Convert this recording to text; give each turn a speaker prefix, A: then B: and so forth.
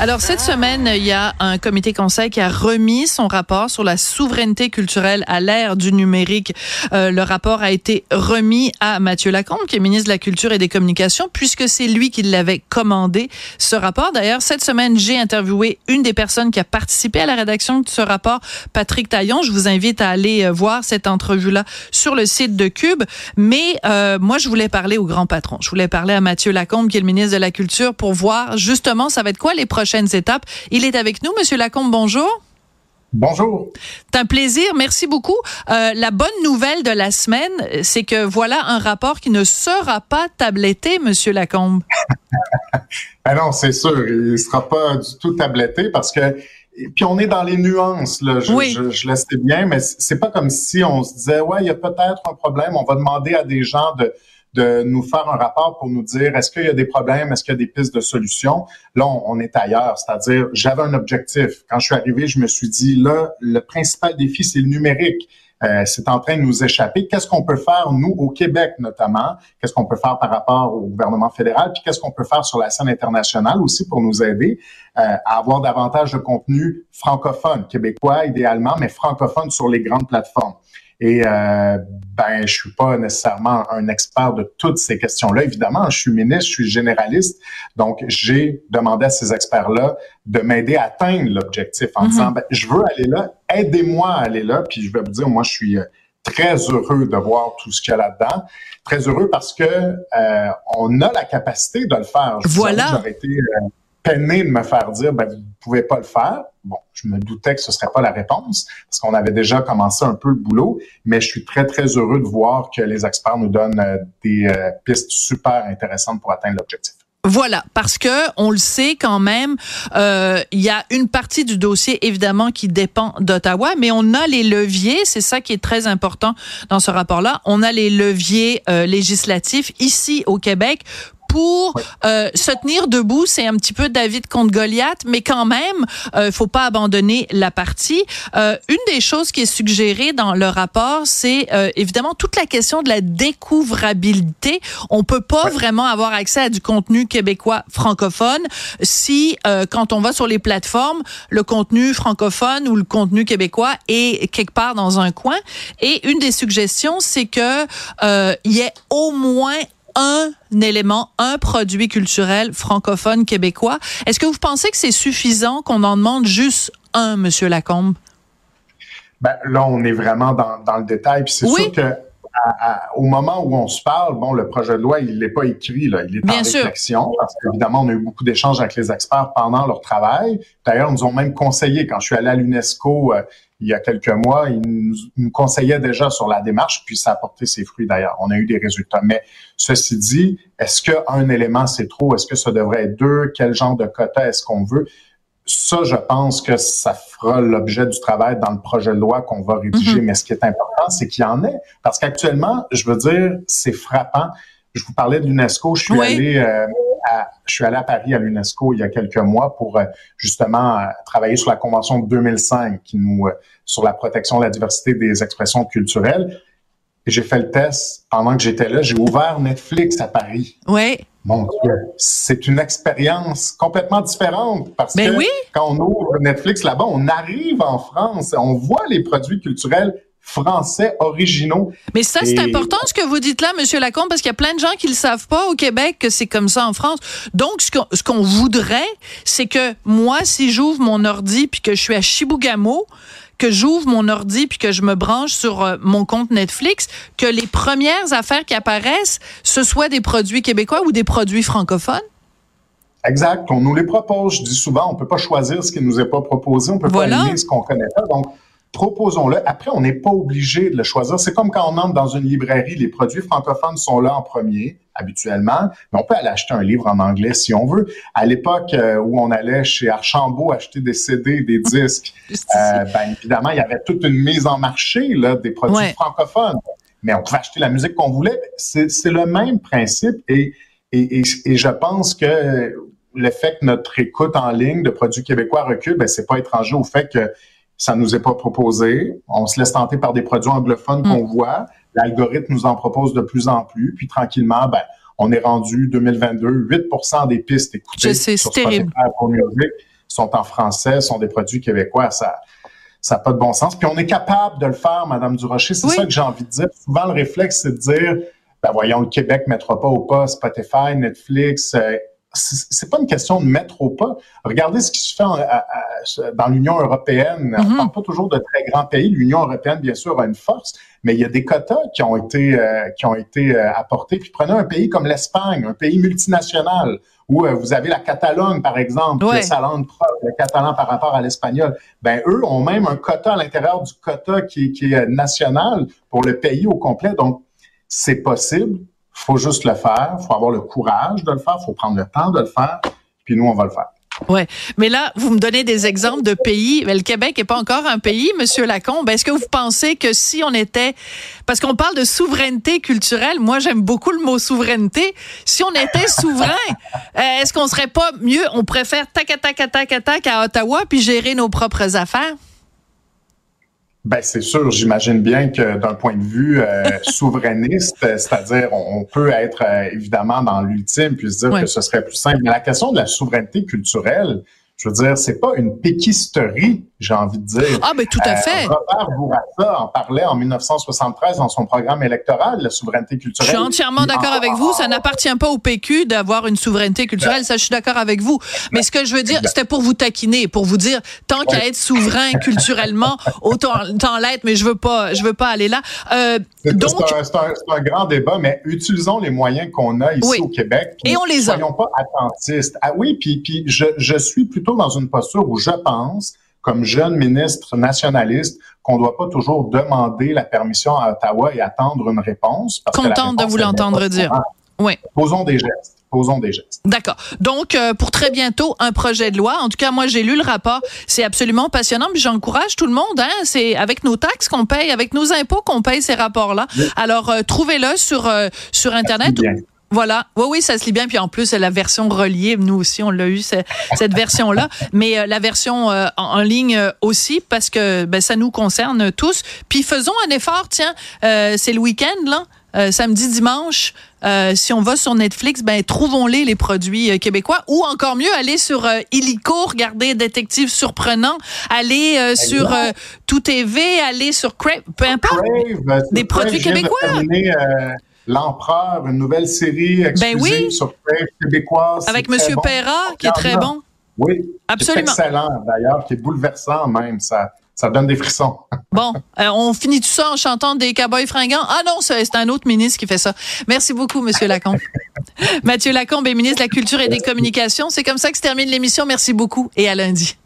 A: Alors, cette semaine, il y a un comité conseil qui a remis son rapport sur la souveraineté culturelle à l'ère du numérique. Euh, le rapport a été remis à Mathieu Lacombe, qui est ministre de la Culture et des Communications, puisque c'est lui qui l'avait commandé, ce rapport. D'ailleurs, cette semaine, j'ai interviewé une des personnes qui a participé à la rédaction de ce rapport, Patrick Taillon. Je vous invite à aller euh, voir cette entrevue-là sur le site de Cube. Mais euh, moi, je voulais parler au grand patron. Je voulais parler à Mathieu Lacombe, qui est le ministre de la Culture, pour voir justement, ça va être quoi les prochains prochaines étapes. Il est avec nous. Monsieur Lacombe, bonjour.
B: Bonjour.
A: C'est un plaisir. Merci beaucoup. Euh, la bonne nouvelle de la semaine, c'est que voilà un rapport qui ne sera pas tabletté, Monsieur Lacombe.
B: ah non, c'est sûr. Il ne sera pas du tout tabletté parce que puis on est dans les nuances, là. Je,
A: oui.
B: je, je laisse bien, mais c'est pas comme si on se disait, ouais, il y a peut-être un problème. On va demander à des gens de, de nous faire un rapport pour nous dire est-ce qu'il y a des problèmes, est-ce qu'il y a des pistes de solutions? Là, on, est ailleurs, c'est-à-dire j'avais un objectif. Quand je suis arrivé, je me suis dit là, le principal défi, c'est le numérique. Euh, c'est en train de nous échapper. Qu'est-ce qu'on peut faire, nous, au Québec notamment? Qu'est-ce qu'on peut faire par rapport au gouvernement fédéral? Puis qu'est-ce qu'on peut faire sur la scène internationale aussi pour nous aider euh, à avoir davantage de contenu francophone, québécois idéalement, mais francophone sur les grandes plateformes. Et euh, ben, je suis pas nécessairement un expert de toutes ces questions-là. Évidemment, je suis ministre, je suis généraliste, donc j'ai demandé à ces experts-là de m'aider à atteindre l'objectif en disant, ben, je veux aller là, aidez-moi à aller là. Puis je vais vous dire, moi, je suis euh, très heureux de voir tout ce qu'il y a là-dedans. Très heureux parce que euh, on a la capacité de le faire.
A: Je voilà.
B: Peiné de me faire dire, ben, vous pouvez pas le faire. Bon, je me doutais que ce serait pas la réponse parce qu'on avait déjà commencé un peu le boulot, mais je suis très, très heureux de voir que les experts nous donnent euh, des euh, pistes super intéressantes pour atteindre l'objectif.
A: Voilà, parce que on le sait quand même, euh, il y a une partie du dossier évidemment qui dépend d'Ottawa, mais on a les leviers, c'est ça qui est très important dans ce rapport-là. On a les leviers euh, législatifs ici au Québec pour euh, se tenir debout. C'est un petit peu David contre Goliath, mais quand même, euh, faut pas abandonner la partie. Euh, une des choses qui est suggérée dans le rapport, c'est euh, évidemment toute la question de la découvrabilité. On peut pas vraiment avoir accès à du contenu québécois francophone si, euh, quand on va sur les plateformes, le contenu francophone ou le contenu québécois est quelque part dans un coin. Et une des suggestions, c'est que euh, il y ait au moins un élément, un produit culturel francophone québécois. Est-ce que vous pensez que c'est suffisant qu'on en demande juste un, Monsieur Lacombe?
B: Ben, là, on est vraiment dans, dans le détail. Puis c'est
A: Oui.
B: sûr que à- à- au moment où on se parle, bon, le projet de loi, il n'est pas écrit, là, il est
A: Bien
B: en
A: sûr.
B: réflexion, parce qu'évidemment, on a eu beaucoup d'échanges avec les experts pendant leur travail. D'ailleurs, ils nous ont même conseillé, quand je suis allé à l'UNESCO euh, il y a quelques mois, ils nous, conseillaient déjà sur la démarche, puis ça a porté ses fruits d'ailleurs. On a eu des résultats. Mais ceci dit, est-ce qu'un élément, c'est trop? Est-ce que ça devrait être deux? Quel genre de quota est-ce qu'on veut? Ça, je pense que ça fera l'objet du travail dans le projet de loi qu'on va rédiger.
A: Mhm.
B: Mais ce qui est important, c'est qu'il y en ait. Parce qu'actuellement, je veux dire, c'est frappant. Je vous parlais de l'UNESCO. Je suis
A: Oui.
B: allé euh, à, je suis allé à Paris à l'UNESCO il y a quelques mois pour euh, justement euh, travailler sur la convention de 2005 qui nous euh, sur la protection de la diversité des expressions culturelles. Et j'ai fait le test pendant que j'étais là. J'ai ouvert Netflix à Paris.
A: Oui.
B: Mon Dieu, c'est une expérience complètement différente parce
A: Ben
B: que
A: oui.
B: quand on ouvre Netflix là-bas, on arrive en France, on voit les produits culturels français originaux.
A: Mais ça, c'est
B: Et-
A: important ce que vous dites là, Monsieur Lacombe, parce qu'il y a plein de gens qui le savent pas au Québec que c'est comme ça en France. Donc, ce qu'on ce qu'on voudrait, c'est que moi, si j'ouvre mon ordi puis que je suis à Chibougamau, que j'ouvre mon ordi puis que je me branche sur euh, mon compte Netflix, que les premières affaires qui apparaissent, ce soit des produits québécois ou des produits francophones.
B: Exact. On nous les propose. Je dis souvent, on peut pas choisir ce qui nous est pas proposé. On peut
A: Voilà.
B: pas aligner ce qu'on connaît pas. Donc, proposons-le. Après, on n'est pas obligé de le choisir. C'est comme quand on entre dans une librairie. Les produits francophones sont là en premier, habituellement. Mais on peut aller acheter un livre en anglais si on veut. À l'époque euh, où on allait chez Archambault acheter des CD, des disques, euh, ben, évidemment, il y avait toute une mise en marché là, des produits
A: Ouais.
B: francophones. Mais on pouvait acheter la musique qu'on voulait. C'est le même principe. Et, et, et, et je pense que le fait que notre écoute en ligne de produits québécois recule, ben, c'est pas étranger au fait que ça nous est pas proposé. On se laisse tenter par des produits anglophones
A: Mm.
B: qu'on voit. l'algorithme nous en propose de plus en plus, puis tranquillement, ben, on est rendu 2022, 8% des pistes écoutées
A: Je sais,
B: sur. Spotify, Music sont en français, sont des produits québécois. Ça, ça n'a pas de bon sens. Puis on est capable de le faire, Madame Durocher. C'est
A: Oui.
B: ça que j'ai envie de dire. Souvent, le réflexe, c'est de dire, ben voyons, le Québec ne mettra pas au pas Spotify, Netflix. euh, c'est c'est pas une question de mettre au pas. Regardez ce qui se fait en- à- à- dans l'Union européenne. On
A: Mhm.
B: parle pas toujours de très grands pays. L'Union européenne, bien sûr, a une force, mais il y a des quotas qui ont été euh, qui ont été euh, apportés. Puis prenez un pays comme l'Espagne, un pays multinational où euh, vous avez la Catalogne, par exemple,
A: Ouais.
B: qui a sa langue propre, le catalan par rapport à l'espagnol. Ben eux ont même un quota à l'intérieur du quota qui, qui est national pour le pays au complet. Donc c'est possible. Faut juste le faire. Faut avoir le courage de le faire. Faut prendre le temps de le faire. Puis nous, on va le faire.
A: Ouais, mais là, vous me donnez des exemples de pays. Mais le Québec est pas encore un pays, Monsieur Lacombe. Est-ce que vous pensez que si on était, parce qu'on parle de souveraineté culturelle, moi j'aime beaucoup le mot souveraineté. Si on était souverain, euh, est-ce qu'on serait pas mieux On préfère tac tac tac tac tac à Ottawa puis gérer nos propres affaires?
B: Ben c'est sûr, j'imagine bien que d'un point de vue euh, souverainiste, euh, c'est-à-dire on, on peut être euh, évidemment dans l'ultime puis se dire
A: Ouais.
B: que ce serait plus simple. Mais la question de la souveraineté culturelle, je veux dire, c'est pas une péquisterie, j'ai envie de dire.
A: Ah ben tout à
B: Euh,
A: fait.
B: Robert Bourassa en parlait en 1973 dans son programme électoral, la souveraineté
A: Je
B: culturelle.
A: suis entièrement d'accord avec vous. Ça n'appartient pas au PQ d'avoir une souveraineté culturelle. Ça, je suis d'accord avec vous. Mais ce que je veux dire, c'était pour vous taquiner, pour vous dire, tant qu'à être souverain culturellement, autant, l'être, mais je veux pas, je veux pas aller là. Euh,
B: C'est
A: donc,
B: c'est un, grand débat, mais utilisons les moyens qu'on a ici
A: Oui.
B: au Québec.
A: Et on les a.
B: Soyons pas attentistes. Ah oui, puis, puis je, je suis plutôt dans une posture où je pense, comme jeune ministre nationaliste, qu'on doit pas toujours demander la permission à Ottawa et attendre une réponse.
A: Contente de vous l'entendre dire. Oui.
B: Posons des gestes. Posons des gestes.
A: D'accord. Donc, euh, pour très bientôt, un projet de loi. En tout cas, moi, j'ai lu le rapport. C'est absolument passionnant. Puis j'encourage tout le monde. Hein, c'est avec nos taxes qu'on paye, avec nos impôts qu'on paye ces rapports-là.
B: Oui.
A: Alors, euh, trouvez-le sur euh, sur internet.
B: Bien.
A: Voilà. Oui, oui, ça se lit bien. Puis en plus, la version reliée, nous aussi, on l'a eu, cette version-là. Mais euh, la version euh, en, en ligne euh, aussi, parce que ben, ça nous concerne tous. Puis faisons un effort, tiens, c'est le week-end, là. samedi, dimanche, si on va sur Netflix, ben trouvons-les les produits québécois ou encore mieux aller sur Illico, regarder Détective surprenant, aller sur Tout TV, aller sur Crave, peu importe.
B: Crave,
A: Des produits québécois.
B: L'Empereur, une nouvelle série exclusive
A: Ben oui.
B: sur québécoise.
A: Avec Monsieur
B: bon.
A: Perra, qui est très bon.
B: Oui,
A: Absolument.
B: C'est excellent d'ailleurs, qui est bouleversant même. Ça, ça donne des frissons.
A: Bon, euh, on finit tout ça en chantant des cowboys fringants. Ah non, c'est c'est un autre ministre qui fait ça. Merci beaucoup, Monsieur Lacombe. Mathieu Lacombe est ministre de la Culture et des Communications. C'est comme ça que se termine l'émission. Merci beaucoup et à lundi.